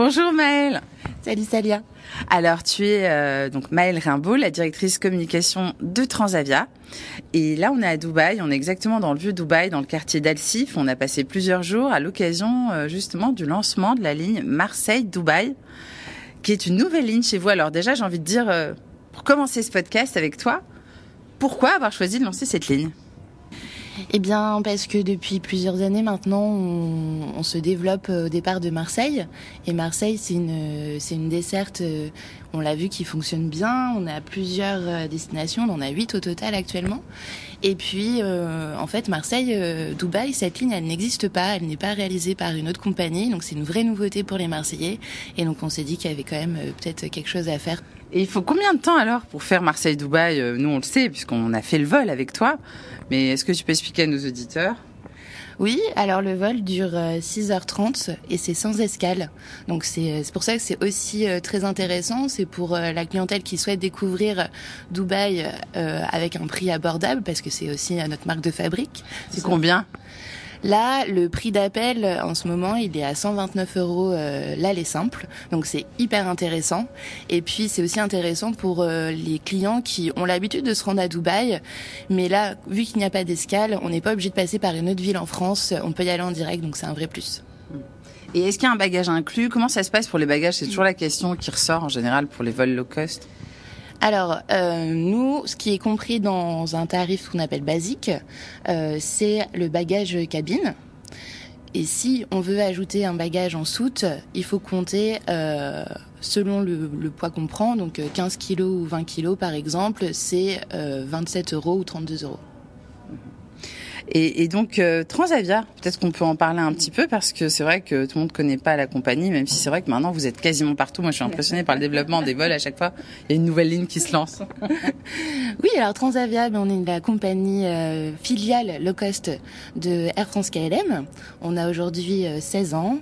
Bonjour Maëlle. Salut Salia. Alors tu es euh, donc Maëlle Rimbaud, la directrice communication de Transavia. Et là on est à Dubaï, on est exactement dans le vieux Dubaï, dans le quartier d'Al-Sif. On a passé plusieurs jours à l'occasion euh, justement du lancement de la ligne Marseille-Dubaï, qui est une nouvelle ligne chez vous. Alors déjà j'ai envie de dire, euh, pour commencer ce podcast avec toi, pourquoi avoir choisi de lancer cette ligne? Eh bien, parce que depuis plusieurs années maintenant, on, se développe au départ de Marseille. Et Marseille, c'est une, c'est une desserte, euh, on l'a vu, qui fonctionne bien. On a plusieurs euh, destinations, on en a huit au total actuellement. Et puis, euh, en fait, Marseille, Dubaï, cette ligne, elle n'existe pas. Elle n'est pas réalisée par une autre compagnie. Donc, c'est une vraie nouveauté pour les Marseillais. Et donc, on s'est dit qu'il y avait quand même peut-être quelque chose à faire. Et il faut combien de temps alors pour faire Marseille-Dubaï? Nous, on le sait, puisqu'on a fait le vol avec toi. Mais est-ce que tu peux expliquer à nos auditeurs? Oui, alors le vol dure 6h30 euh, et c'est sans escale. Donc c'est pour ça que c'est aussi euh, très intéressant. C'est pour euh, la clientèle qui souhaite découvrir Dubaï avec un prix abordable parce que c'est aussi notre marque de fabrique. C'est combien? Là, le prix d'appel en ce moment, il est à 129 euros euh, l'aller simple, donc c'est hyper intéressant. Et puis c'est aussi intéressant pour euh, les clients qui ont l'habitude de se rendre à Dubaï, mais là, vu qu'il n'y a pas d'escale, on n'est pas obligé de passer par une autre ville en France, on peut y aller en direct, donc c'est un vrai plus. Et est-ce qu'il y a un bagage inclus? Comment ça se passe pour les bagages? C'est toujours la question qui ressort en général pour les vols low cost. Alors, euh, nous, ce qui est compris dans un tarif qu'on appelle basique, euh, c'est le bagage cabine. Et si on veut ajouter un bagage en soute, il faut compter euh, selon le, le poids qu'on prend, donc 15 kg ou 20 kg par exemple, c'est 27 euros ou 32 euros. Et, et donc euh, Transavia, peut-être qu'on peut en parler un petit peu parce que c'est vrai que tout le monde connaît pas la compagnie, même si c'est vrai que maintenant vous êtes quasiment partout. Moi, je suis impressionnée par le développement des vols à chaque fois. Il y a une nouvelle ligne qui se lance. oui, alors Transavia, ben, on est la compagnie euh, filiale low cost de Air France KLM. On a aujourd'hui 16 euh, ans,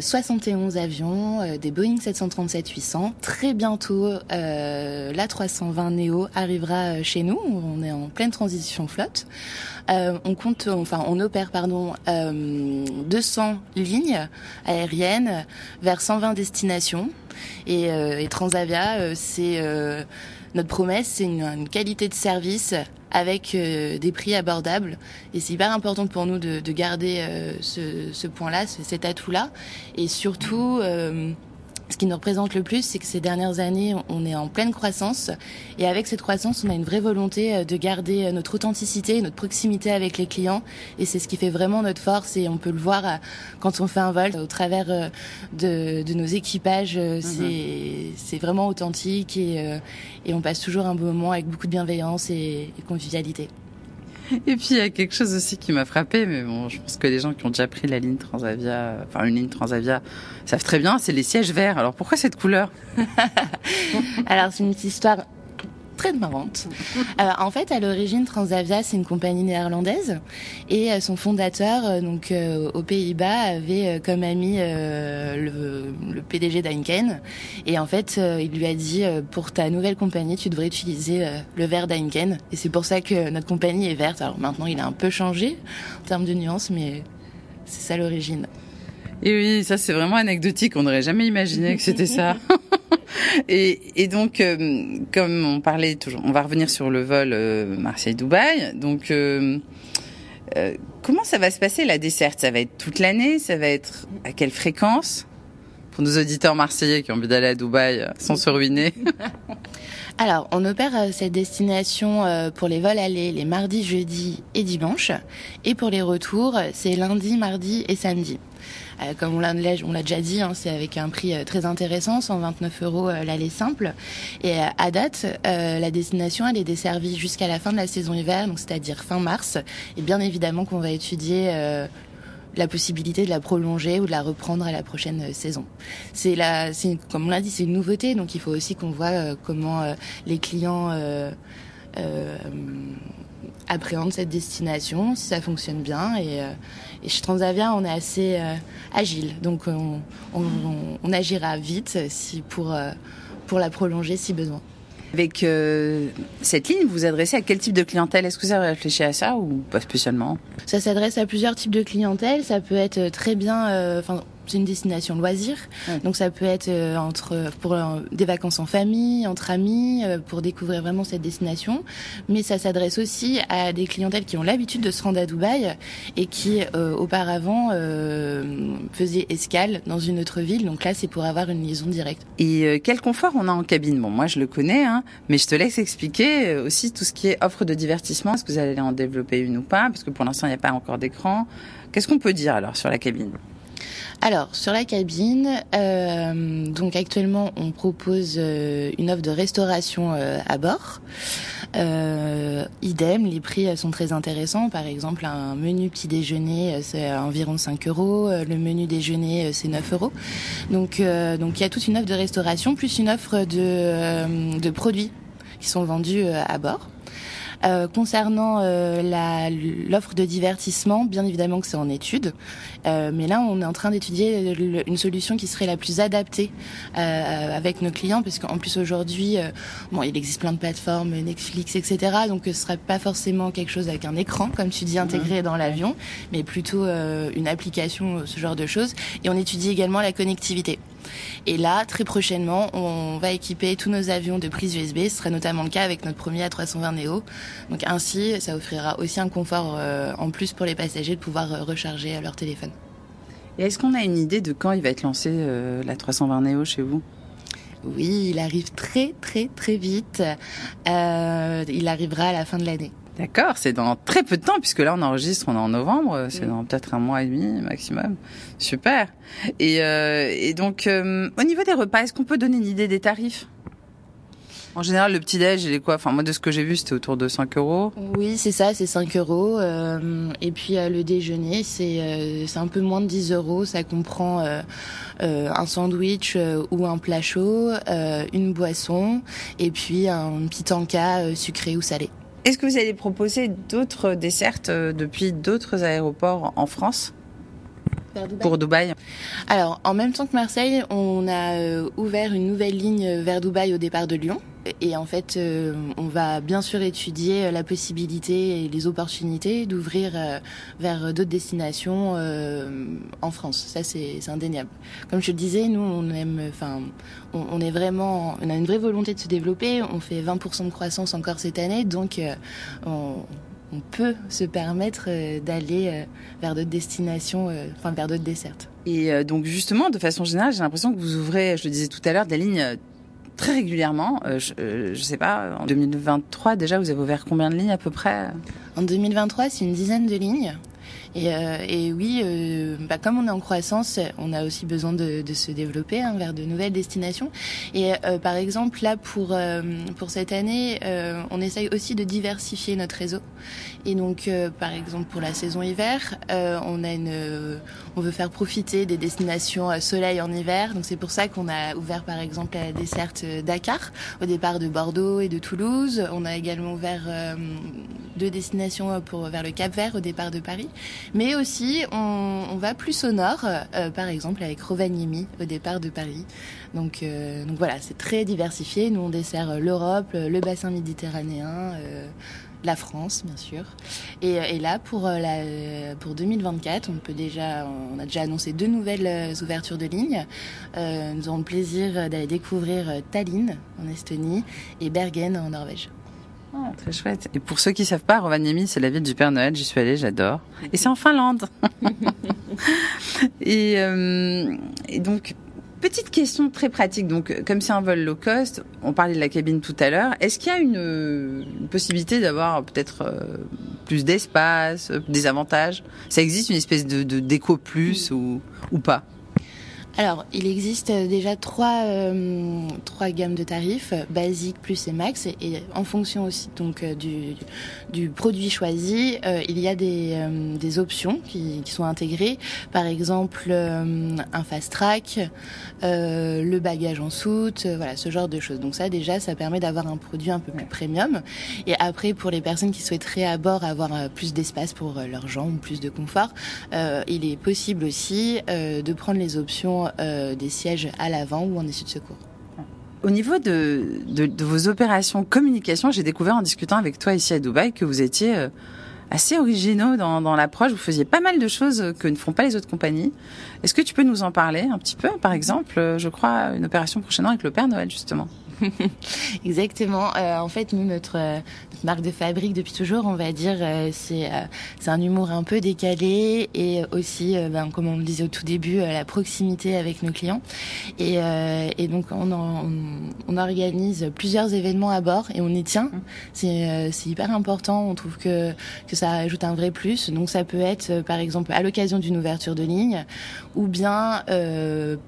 71 avions, des Boeing 737-800. Très bientôt, la 320 Neo arrivera chez nous. On est en pleine transition flotte. On compte, enfin, on opère, pardon, 200 euh, lignes aériennes vers 120 destinations. Et, euh, Transavia, euh, c'est notre promesse, c'est une, qualité de service avec des prix abordables. Et c'est hyper important pour nous de, garder ce, ce point-là, cet atout-là. Et surtout, ce qui nous représente le plus, c'est que ces dernières années, on est en pleine croissance. Et avec cette croissance, on a une vraie volonté euh, de garder euh, notre authenticité, notre proximité avec les clients. Et c'est ce qui fait vraiment notre force. Et on peut le voir euh, quand on fait un vol au travers de, nos équipages. Mhm. C'est vraiment authentique et, et, on passe toujours un bon moment avec beaucoup de bienveillance et convivialité. Et puis il y a quelque chose aussi qui m'a frappé, mais bon, je pense que les gens qui ont déjà pris la ligne Transavia, enfin une ligne Transavia, savent très bien, c'est les sièges verts. Alors pourquoi cette couleur? Alors c'est une petite histoire très marrante. Euh, en fait, à l'origine, Transavia, c'est une compagnie néerlandaise et euh, son fondateur, euh, donc aux Pays-Bas, avait comme ami le, le, PDG d'Heineken et en fait, il lui a dit pour ta nouvelle compagnie, tu devrais utiliser le vert d'Heineken et c'est pour ça que notre compagnie est verte. Alors maintenant, il a un peu changé en termes de nuances, mais c'est ça l'origine. Et oui, ça c'est vraiment anecdotique. On n'aurait jamais imaginé que c'était ça. et, donc, euh, comme on parlait toujours, on va revenir sur le vol euh, Marseille-Dubaï. Donc, euh, comment ça va se passer la desserte? Ça va être toute l'année? Ça va être à quelle fréquence? Pour nos auditeurs marseillais qui ont envie d'aller à Dubaï sans se ruiner. Alors, on opère cette destination pour les vols allés les mardis, jeudis et dimanches. Et pour les retours, c'est lundi, mardi et samedi. Euh, comme on l'a déjà dit, hein, c'est avec un prix euh, très intéressant, 129 euros euh, l'aller simple. Et à date, la destination elle est desservie jusqu'à la fin de la saison hiver, donc c'est-à-dire fin mars. Et bien évidemment qu'on va étudier la possibilité de la prolonger ou de la reprendre à la prochaine saison. C'est comme on l'a dit, c'est une nouveauté, donc il faut aussi qu'on voit comment les clients appréhendent cette destination, si ça fonctionne bien. Et, euh, et chez Transavia, on est assez euh, agile, donc on, on, on, agira vite si pour, euh, pour la prolonger si besoin. Avec euh, cette ligne, vous vous adressez à quel type de clientèle? Est-ce que vous avez réfléchi à ça ou pas spécialement? Ça s'adresse à plusieurs types de clientèle. Ça peut être très bien, c'est une destination loisir. Donc ça peut être entre pour des vacances en famille, entre amis, pour découvrir vraiment cette destination. Mais ça s'adresse aussi à des clientèles qui ont l'habitude de se rendre à Dubaï et qui auparavant faisaient escale dans une autre ville. Donc là, c'est pour avoir une liaison directe. Et quel confort on a en cabine? Bon, moi je le connais, hein, mais je te laisse expliquer aussi tout ce qui est offre de divertissement. Est-ce que vous allez en développer une ou pas? Parce que pour l'instant, il n'y a pas encore d'écran. Qu'est-ce qu'on peut dire alors sur la cabine? Alors sur la cabine, euh, donc actuellement on propose euh, une offre de restauration euh, à bord. idem, les prix sont très intéressants. Par exemple, un menu petit déjeuner c'est environ 5 euros, le menu déjeuner c'est 9 euros. Donc donc il y a toute une offre de restauration plus une offre de de produits qui sont vendus à bord. Euh, concernant euh, l'offre de divertissement, bien évidemment que c'est en étude, euh, mais là on est en train d'étudier une solution qui serait la plus adaptée euh, avec nos clients, parce qu'en plus aujourd'hui, bon, il existe plein de plateformes, Netflix, etc. Donc ce serait pas forcément quelque chose avec un écran, comme tu dis, intégré dans l'avion, mais plutôt une application, ce genre de choses. Et on étudie également la connectivité. Et là, très prochainement, on va équiper tous nos avions de prise USB. Ce sera notamment le cas avec notre premier A320 Neo. Donc ainsi, ça offrira aussi un confort euh, en plus pour les passagers de pouvoir euh, recharger leur téléphone. Et est-ce qu'on a une idée de quand il va être lancé euh, l'A320 Neo chez vous? Oui, il arrive très très très vite. il arrivera à la fin de l'année. D'accord, c'est dans très peu de temps, puisque là on enregistre, on est en novembre, c'est dans peut-être un mois et demi maximum. Super. Et, euh, et donc, euh, au niveau des repas, est-ce qu'on peut donner une idée des tarifs? En général, le petit-déj, il est quoi Enfin, moi, de ce que j'ai vu, c'était autour de 5 euros. Oui, c'est ça, c'est 5 euros. Euh, et puis, le déjeuner, c'est c'est un peu moins de 10 euros. Ça comprend un sandwich ou un plat chaud, une boisson, et puis un petit encas sucré ou salé. Est-ce que vous allez proposer d'autres dessertes euh, depuis d'autres aéroports en France? Pour Dubaï Alors, en même temps que Marseille, on a euh, ouvert une nouvelle ligne vers Dubaï au départ de Lyon. Et en fait, euh, on va bien sûr étudier euh, la possibilité et les opportunités d'ouvrir vers d'autres destinations en France. Ça, c'est indéniable. Comme je le disais, nous, on aime, enfin, on, est vraiment, on a une vraie volonté de se développer. On fait 20% de croissance encore cette année, donc on, on peut se permettre d'aller vers d'autres destinations, enfin vers d'autres dessertes. Et donc justement, de façon générale, j'ai l'impression que vous ouvrez, je le disais tout à l'heure, des lignes très régulièrement. Euh, je, euh, je sais pas, en 2023 déjà, vous avez ouvert combien de lignes à peu près? En 2023, c'est une dizaine de lignes. Et, euh, et oui, euh, bah, comme on est en croissance, on a aussi besoin de, de se développer hein, vers de nouvelles destinations. Et euh, par exemple, là, pour, pour cette année, on essaye aussi de diversifier notre réseau. Et donc, par exemple, pour la saison hiver, on, a une, on veut faire profiter des destinations soleil en hiver. Donc, c'est pour ça qu'on a ouvert, par exemple, la desserte Dakar, au départ de Bordeaux et de Toulouse. On a également ouvert deux destinations pour, vers le Cap Vert, au départ de Paris. Mais aussi, on, va plus au nord, euh, par exemple avec Rovaniemi au départ de Paris. Donc, euh, donc voilà, c'est très diversifié. Nous, on dessert l'Europe, le bassin méditerranéen. Euh, la France, bien sûr. Et, là, pour, la, pour 2024, on peut déjà, on a déjà annoncé deux nouvelles ouvertures de lignes. nous aurons le plaisir d'aller découvrir Tallinn en Estonie et Bergen en Norvège. Oh, très chouette. Et pour ceux qui savent pas, Rovaniemi, c'est la ville du Père Noël. J'y suis allée, j'adore. Et c'est en Finlande. et, euh, et, donc, petite question très pratique. Donc, comme c'est un vol low cost, on parlait de la cabine tout à l'heure. Est-ce qu'il y a une, possibilité d'avoir peut-être euh, plus d'espace, des avantages? Ça existe une espèce de, déco plus ou pas? Alors, il existe déjà trois, euh, trois gammes de tarifs, basique, plus et max, et, en fonction aussi donc euh, du, du produit choisi, euh, il y a des, des options qui, qui, sont intégrées, par exemple un fast track, le bagage en soute, voilà ce genre de choses. Donc ça déjà, ça permet d'avoir un produit un peu plus premium. Et après, pour les personnes qui souhaiteraient à bord avoir plus d'espace pour leurs jambes, plus de confort, il est possible aussi de prendre les options euh, des sièges à l'avant ou en issue de secours. Au niveau de, vos opérations communication, j'ai découvert en discutant avec toi ici à Dubaï que vous étiez euh, assez originaux dans, dans l'approche. Vous faisiez pas mal de choses que ne font pas les autres compagnies. Est-ce que tu peux nous en parler un petit peu Par exemple, je crois, une opération prochainement avec le Père Noël, justement? Exactement. Euh, en fait, nous, notre, notre, marque de fabrique depuis toujours, on va dire, euh, c'est euh, un humour un peu décalé et aussi, ben, comme on le disait au tout début, la proximité avec nos clients. Et, et donc, on, on, on, organise plusieurs événements à bord et on y tient. C'est hyper important. On trouve que que ça ajoute un vrai plus. Donc, ça peut être, par exemple, à l'occasion d'une ouverture de ligne ou bien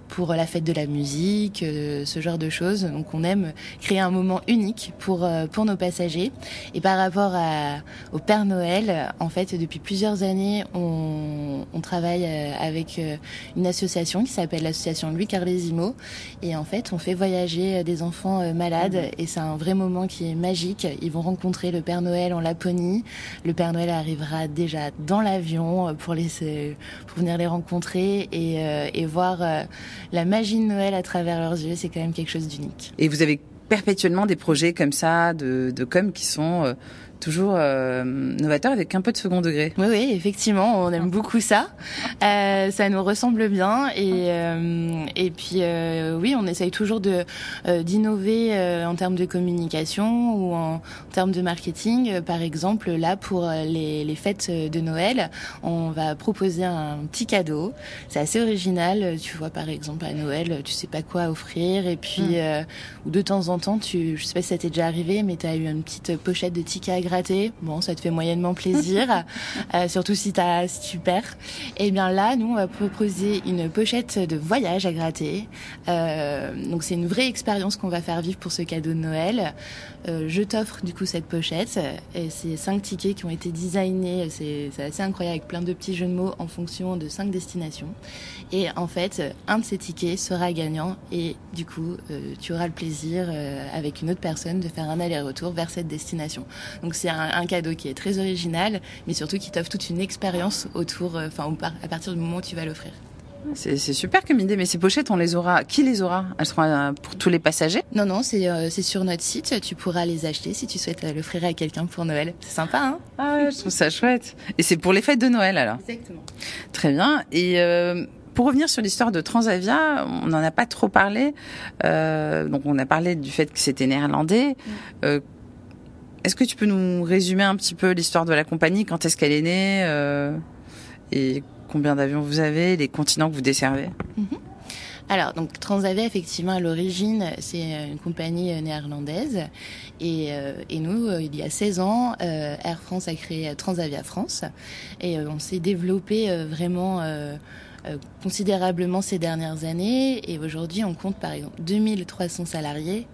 pour la fête de la musique, ce genre de choses. Donc, on aime créer un moment unique pour euh, pour nos passagers. Et par rapport à, au Père Noël, en fait, depuis plusieurs années, on, on travaille euh, avec euh, une association qui s'appelle l'association Louis Carlesimo. Et en fait, on fait voyager des enfants malades mmh. et c'est un vrai moment qui est magique. Ils vont rencontrer le Père Noël en Laponie. Le Père Noël arrivera déjà dans l'avion pour les pour venir les rencontrer et, et voir la magie de Noël à travers leurs yeux. C'est quand même quelque chose d'unique. Et vous avez perpétuellement des projets comme ça de, de com qui sont euh, toujours euh, novateur avec un peu de second degré. Oui, oui, effectivement, on aime beaucoup ça. Euh, ça nous ressemble bien et euh, et puis euh, oui, on essaye toujours de euh, d'innover euh, en termes de communication ou en, en termes de marketing. Par exemple, là pour les, les fêtes de Noël, on va proposer un petit cadeau. C'est assez original. Tu vois, par exemple à Noël, tu sais pas quoi offrir et puis mm. ou de temps en temps, tu, je sais pas si ça t'est déjà arrivé, mais tu as eu une petite pochette de tickets bon, ça te fait moyennement plaisir, euh, surtout si, as, si tu perds. Et eh bien là, nous, on va proposer une pochette de voyage à gratter. Euh, donc c'est une vraie expérience qu'on va faire vivre pour ce cadeau de Noël. Euh, je t'offre du coup cette pochette. Et c'est cinq tickets qui ont été designés. C'est assez incroyable avec plein de petits jeux de mots en fonction de cinq destinations. Et en fait, un de ces tickets sera gagnant et du coup, tu auras le plaisir avec une autre personne de faire un aller-retour vers cette destination. Donc c'est un, un, cadeau qui est très original, mais surtout qui t'offre toute une expérience autour, euh, enfin à partir du moment où tu vas l'offrir. C'est super comme idée, mais ces pochettes, on les aura. Qui les aura? Elles seront euh, pour tous les passagers? Non, non, c'est euh, sur notre site. Tu pourras les acheter si tu souhaites l'offrir à quelqu'un pour Noël. C'est sympa, hein? Ah ouais, je trouve ça chouette. Et c'est pour les fêtes de Noël, alors? Exactement. Très bien. Et euh, pour revenir sur l'histoire de Transavia, on n'en a pas trop parlé. Euh, donc, on a parlé du fait que c'était néerlandais. Mm. Euh, est-ce que tu peux nous résumer un petit peu l'histoire de la compagnie Quand est-ce qu'elle est née euh, Et combien d'avions vous avez Les continents que vous desservez? -hmm. Alors, donc Transavia, effectivement, à l'origine, c'est une compagnie néerlandaise. Et, euh, et nous, euh, il y a 16 ans, euh, Air France a créé Transavia France. Et on s'est développé vraiment considérablement ces dernières années. Et aujourd'hui, on compte par exemple 2300 salariés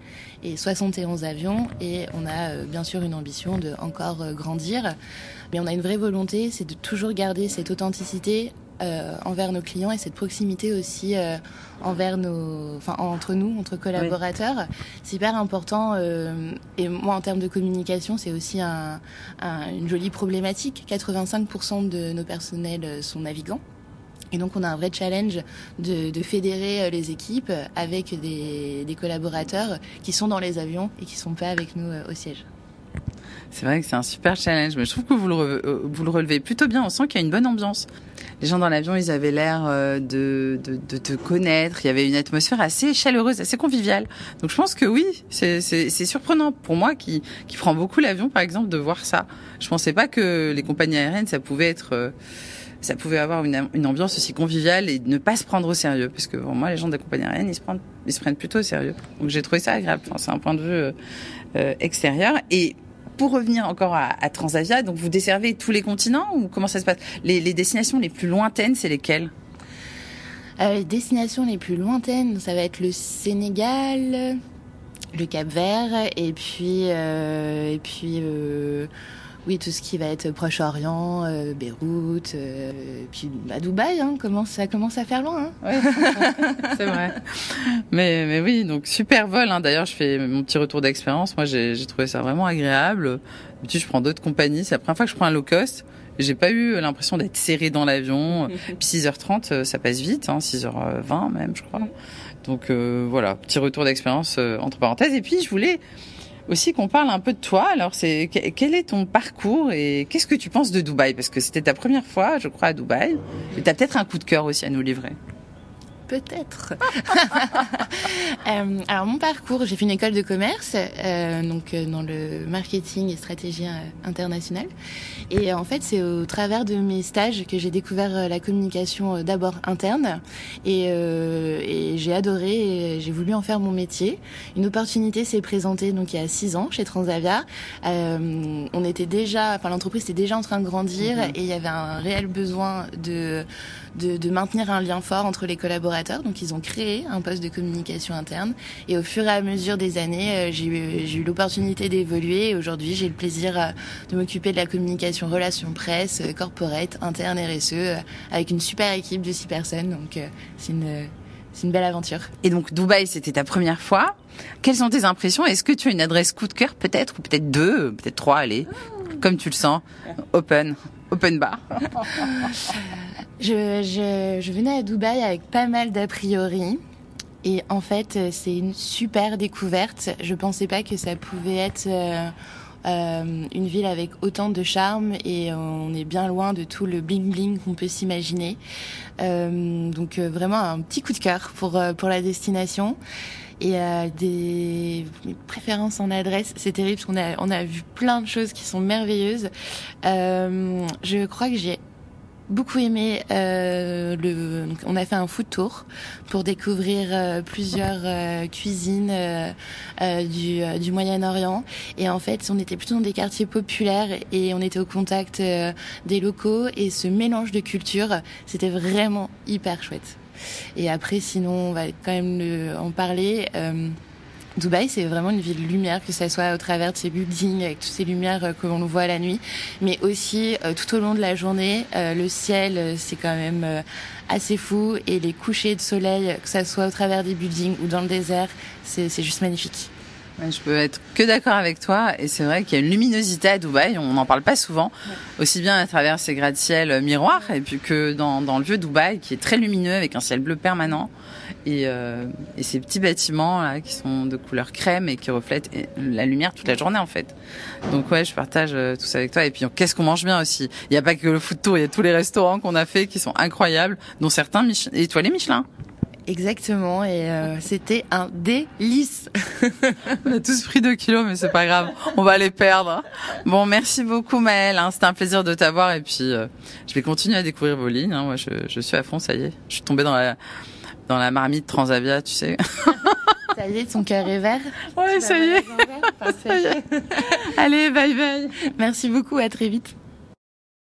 et 71 avions. Et on a bien sûr une ambition de encore grandir. Mais on a une vraie volonté, c'est de toujours garder cette authenticité euh, envers nos clients et cette proximité aussi euh, envers nos, enfin entre nous, entre collaborateurs, oui. c'est hyper important. Euh, et moi, en termes de communication, c'est aussi un, un, une jolie problématique. 85% de nos personnels sont navigants. Et donc on a un vrai challenge de, de fédérer les équipes avec des, des, collaborateurs qui sont dans les avions et qui sont pas avec nous au siège. C'est vrai que c'est un super challenge, mais je trouve que vous le, vous le relevez plutôt bien. On sent qu'il y a une bonne ambiance. Les gens dans l'avion, ils avaient l'air de, de, de, te connaître. Il y avait une atmosphère assez chaleureuse, assez conviviale. Donc je pense que oui, c'est surprenant pour moi qui, qui prend beaucoup l'avion, par exemple, de voir ça. Je pensais pas que les compagnies aériennes, ça pouvait être ça pouvait avoir une, ambiance aussi conviviale et ne pas se prendre au sérieux. Parce que pour moi, les gens des compagnies aériennes, ils se prennent, ils se prennent plutôt au sérieux. Donc j'ai trouvé ça agréable. Enfin, c'est un point de vue euh, extérieur. Et pour revenir encore à, à, Transavia, donc vous desservez tous les continents ou comment ça se passe? Les, les, destinations les plus lointaines, c'est lesquelles? Euh, Les destinations les plus lointaines, ça va être le Sénégal, le Cap Vert et puis euh, et puis euh, oui, tout ce qui va être Proche-Orient, euh, Beyrouth, euh, puis Dubaï, hein, commence, ça commence à faire loin. Hein. Ouais, c'est vrai. mais, mais oui, donc super vol. Hein. D'ailleurs, je fais mon petit retour d'expérience. Moi, j'ai trouvé ça vraiment agréable. D'habitude, je prends d'autres compagnies. C'est la première fois que je prends un low cost. J'ai pas eu l'impression d'être serré dans l'avion. Puis 6h30, ça passe vite, hein, 6h20 même, je crois. Donc euh, voilà, petit retour d'expérience euh, entre parenthèses. Et puis, je voulais aussi qu'on parle un peu de toi. Alors, c'est quel est ton parcours et qu'est-ce que tu penses de Dubaï? Parce que c'était ta première fois, je crois, à Dubaï. Et tu as peut-être un coup de cœur aussi à nous livrer. Peut-être. euh, alors mon parcours, j'ai fait une école de commerce, euh, donc euh, dans le marketing et stratégie euh, internationale. Et en fait, c'est au travers de mes stages que j'ai découvert euh, la communication d'abord interne, et, et j'ai adoré. J'ai voulu en faire mon métier. Une opportunité s'est présentée donc il y a six ans chez Transavia. on était déjà, enfin l'entreprise était déjà en train de grandir mm-hmm. et il y avait un réel besoin de, de de maintenir un lien fort entre les collaborateurs donc ils ont créé un poste de communication interne. Et au fur et à mesure des années, euh, j'ai eu, eu l'opportunité d'évoluer. Et aujourd'hui, j'ai le plaisir euh, de m'occuper de la communication relations presse, euh, corporate, interne, RSE, avec une super équipe de six personnes. Donc c'est une c'est une belle aventure. Et donc Dubaï, c'était ta première fois. Quelles sont tes impressions? Est-ce que tu as une adresse coup de cœur peut-être? Ou peut-être deux, peut-être trois, allez, comme tu le sens, open, open bar. Je, je, je, venais à Dubaï avec pas mal d'a priori. Et en fait, c'est une super découverte. Je pensais pas que ça pouvait être euh, euh, une ville avec autant de charme et on est bien loin de tout le bling bling qu'on peut s'imaginer. Euh, donc euh, vraiment un petit coup de cœur pour euh, pour la destination et des préférences en adresse. C'est terrible parce qu'on a on a vu plein de choses qui sont merveilleuses. je crois que j'ai beaucoup aimé euh, le. On a fait un food tour pour découvrir euh, plusieurs euh, cuisines euh, du, du Moyen-Orient. Et en fait, on était plutôt dans des quartiers populaires et on était au contact des locaux. Et ce mélange de cultures, c'était vraiment hyper chouette. Et après, sinon, on va quand même le, en parler. Dubaï, c'est vraiment une ville lumière, que ce soit au travers de ces buildings avec toutes ces lumières euh, que l'on voit la nuit, mais aussi euh, tout au long de la journée. Euh, le ciel, c'est quand même assez fou et les couchers de soleil, que ce soit au travers des buildings ou dans le désert, c'est juste magnifique. Je peux être que d'accord avec toi. Et c'est vrai qu'il y a une luminosité à Dubaï. On n'en parle pas souvent. Aussi bien à travers ces gratte-ciel miroirs et puis que dans, dans le vieux Dubaï qui est très lumineux avec un ciel bleu permanent. Et, euh, et ces petits bâtiments là qui sont de couleur crème et qui reflètent la lumière toute la journée en fait. Donc ouais, je partage euh, tout ça avec toi. Et puis qu'est-ce qu'on mange bien aussi? Il n'y a pas que le foot tour, il y a tous les restaurants qu'on a fait qui sont incroyables, dont certains Mich étoilés Michelin. Exactement, et euh, c'était un délice. On a tous pris deux kilos, mais c'est pas grave, on va les perdre. Bon, merci beaucoup Maëlle, hein. c'était un plaisir de t'avoir, et puis euh, je vais continuer à découvrir vos lignes. Hein. Moi, je, je, suis à fond, ça y est, je suis tombée dans la dans la marmite Transavia, tu sais. ça y est, son cœur est vert. Ouais, ça y est. ça y est. Allez, bye bye. Merci beaucoup, à très vite.